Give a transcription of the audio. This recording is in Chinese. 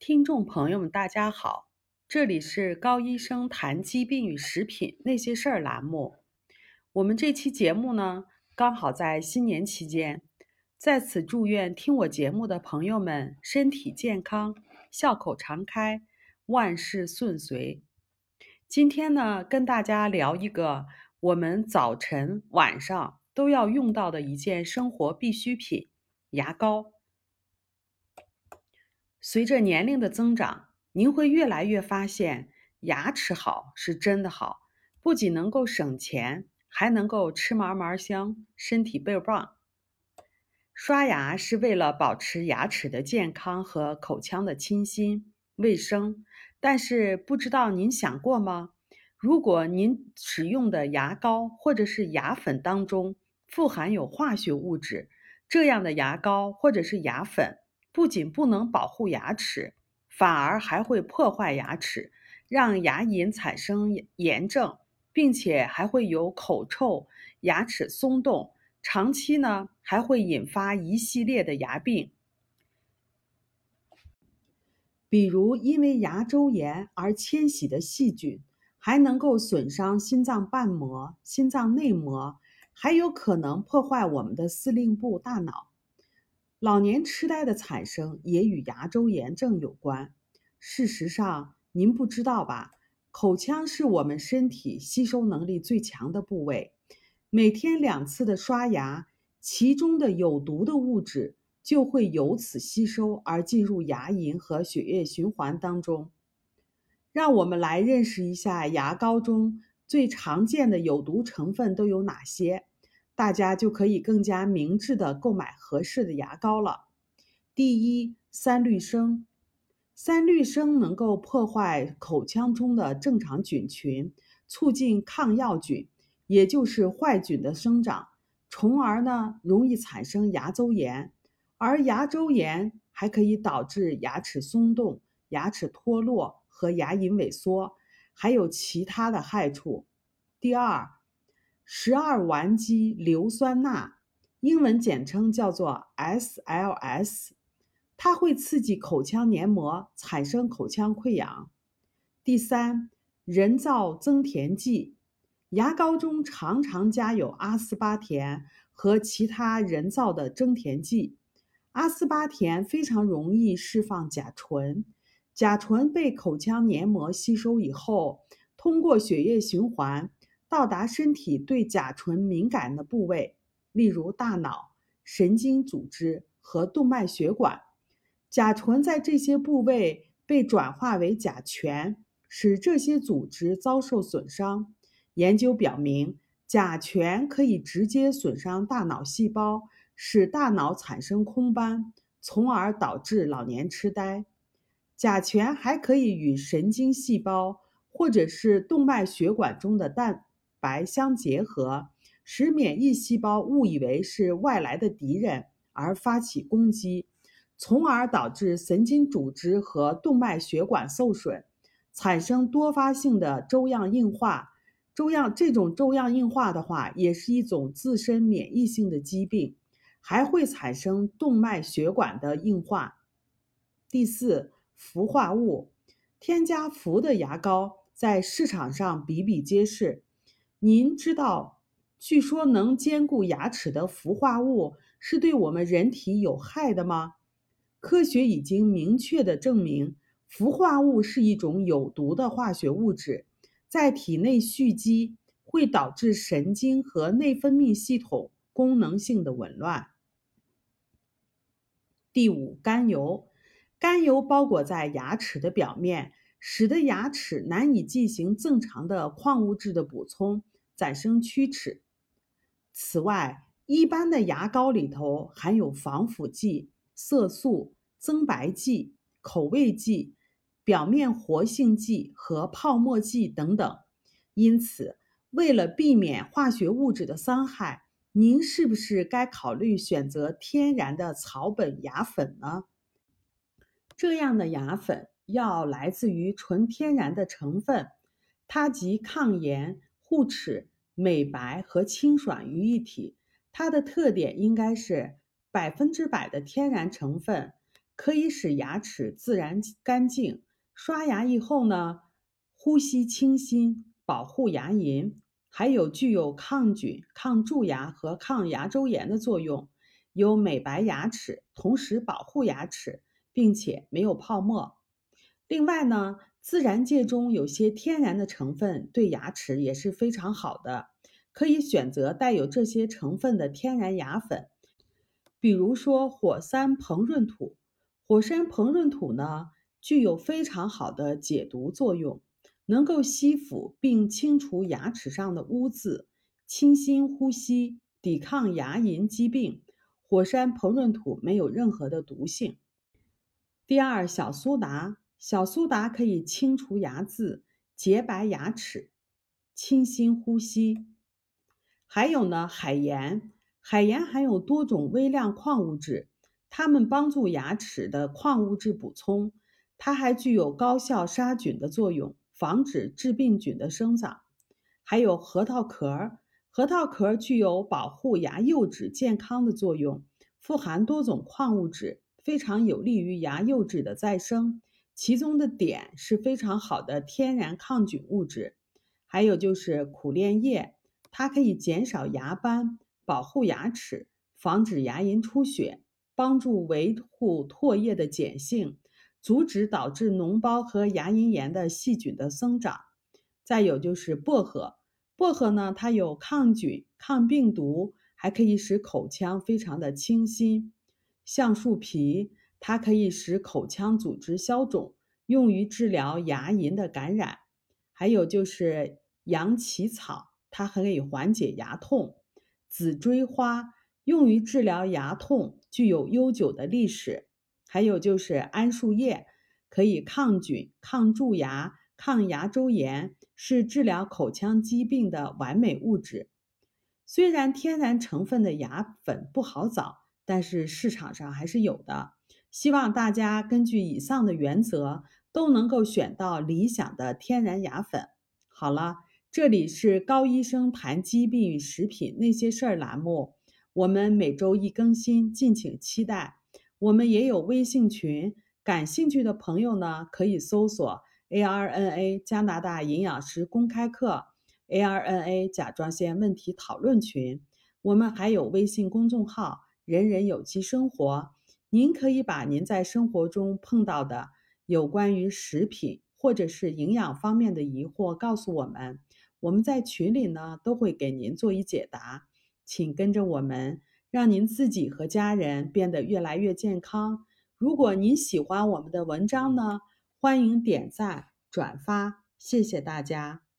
听众朋友们，大家好，这里是高医生谈疾病与食品那些事儿栏目。我们这期节目呢，刚好在新年期间，在此祝愿听我节目的朋友们身体健康，笑口常开，万事顺遂。今天呢，跟大家聊一个我们早晨、晚上都要用到的一件生活必需品——牙膏。随着年龄的增长，您会越来越发现，牙齿好是真的好，不仅能够省钱，还能够吃嘛嘛香，身体倍儿棒。刷牙是为了保持牙齿的健康和口腔的清新卫生，但是不知道您想过吗？如果您使用的牙膏或者是牙粉当中富含有化学物质，这样的牙膏或者是牙粉。不仅不能保护牙齿，反而还会破坏牙齿，让牙龈产生炎症，并且还会有口臭、牙齿松动，长期呢还会引发一系列的牙病，比如因为牙周炎而迁徙的细菌，还能够损伤心脏瓣膜、心脏内膜，还有可能破坏我们的司令部大脑。老年痴呆的产生也与牙周炎症有关。事实上，您不知道吧？口腔是我们身体吸收能力最强的部位。每天两次的刷牙，其中的有毒的物质就会由此吸收而进入牙龈和血液循环当中。让我们来认识一下牙膏中最常见的有毒成分都有哪些。大家就可以更加明智的购买合适的牙膏了。第一，三氯生，三氯生能够破坏口腔中的正常菌群，促进抗药菌，也就是坏菌的生长，从而呢容易产生牙周炎。而牙周炎还可以导致牙齿松动、牙齿脱落和牙龈萎缩，还有其他的害处。第二。十二烷基硫酸钠，英文简称叫做 SLS，它会刺激口腔黏膜，产生口腔溃疡。第三，人造增甜剂，牙膏中常常加有阿斯巴甜和其他人造的增甜剂。阿斯巴甜非常容易释放甲醇，甲醇被口腔黏膜吸收以后，通过血液循环。到达身体对甲醇敏感的部位，例如大脑、神经组织和动脉血管。甲醇在这些部位被转化为甲醛，使这些组织遭受损伤。研究表明，甲醛可以直接损伤大脑细胞，使大脑产生空斑，从而导致老年痴呆。甲醛还可以与神经细胞或者是动脉血管中的氮。白相结合，使免疫细胞误以为是外来的敌人而发起攻击，从而导致神经组织和动脉血管受损，产生多发性的粥样硬化。粥样这种粥样硬化的话，也是一种自身免疫性的疾病，还会产生动脉血管的硬化。第四，氟化物，添加氟的牙膏在市场上比比皆是。您知道，据说能坚固牙齿的氟化物是对我们人体有害的吗？科学已经明确的证明，氟化物是一种有毒的化学物质，在体内蓄积会导致神经和内分泌系统功能性的紊乱。第五，甘油，甘油包裹在牙齿的表面，使得牙齿难以进行正常的矿物质的补充。产生龋齿。此外，一般的牙膏里头含有防腐剂、色素、增白剂、口味剂、表面活性剂和泡沫剂等等。因此，为了避免化学物质的伤害，您是不是该考虑选择天然的草本牙粉呢？这样的牙粉要来自于纯天然的成分，它集抗炎、护齿。美白和清爽于一体，它的特点应该是百分之百的天然成分，可以使牙齿自然干净。刷牙以后呢，呼吸清新，保护牙龈，还有具有抗菌、抗蛀牙和抗牙周炎的作用，有美白牙齿，同时保护牙齿，并且没有泡沫。另外呢，自然界中有些天然的成分对牙齿也是非常好的，可以选择带有这些成分的天然牙粉，比如说火山膨润土。火山膨润土呢，具有非常好的解毒作用，能够吸附并清除牙齿上的污渍，清新呼吸，抵抗牙龈疾病。火山膨润土没有任何的毒性。第二，小苏打，小苏打可以清除牙渍，洁白牙齿，清新呼吸。还有呢，海盐，海盐含有多种微量矿物质。它们帮助牙齿的矿物质补充，它还具有高效杀菌的作用，防止致病菌的生长。还有核桃壳，核桃壳具有保护牙釉质健康的作用，富含多种矿物质，非常有利于牙釉质的再生。其中的碘是非常好的天然抗菌物质。还有就是苦楝叶，它可以减少牙斑，保护牙齿，防止牙龈出血。帮助维护唾液的碱性，阻止导致脓包和牙龈炎的细菌的生长。再有就是薄荷，薄荷呢，它有抗菌、抗病毒，还可以使口腔非常的清新。橡树皮，它可以使口腔组织消肿，用于治疗牙龈的感染。还有就是羊起草，它可以缓解牙痛。紫锥花。用于治疗牙痛，具有悠久的历史。还有就是桉树叶，可以抗菌、抗蛀牙、抗牙周炎，是治疗口腔疾病的完美物质。虽然天然成分的牙粉不好找，但是市场上还是有的。希望大家根据以上的原则，都能够选到理想的天然牙粉。好了，这里是高医生谈疾病与食品那些事儿栏目。我们每周一更新，敬请期待。我们也有微信群，感兴趣的朋友呢，可以搜索 ARNA 加拿大营养师公开课，ARNA 甲状腺问题讨论群。我们还有微信公众号“人人有机生活”，您可以把您在生活中碰到的有关于食品或者是营养方面的疑惑告诉我们，我们在群里呢都会给您做一解答。请跟着我们，让您自己和家人变得越来越健康。如果您喜欢我们的文章呢，欢迎点赞转发，谢谢大家。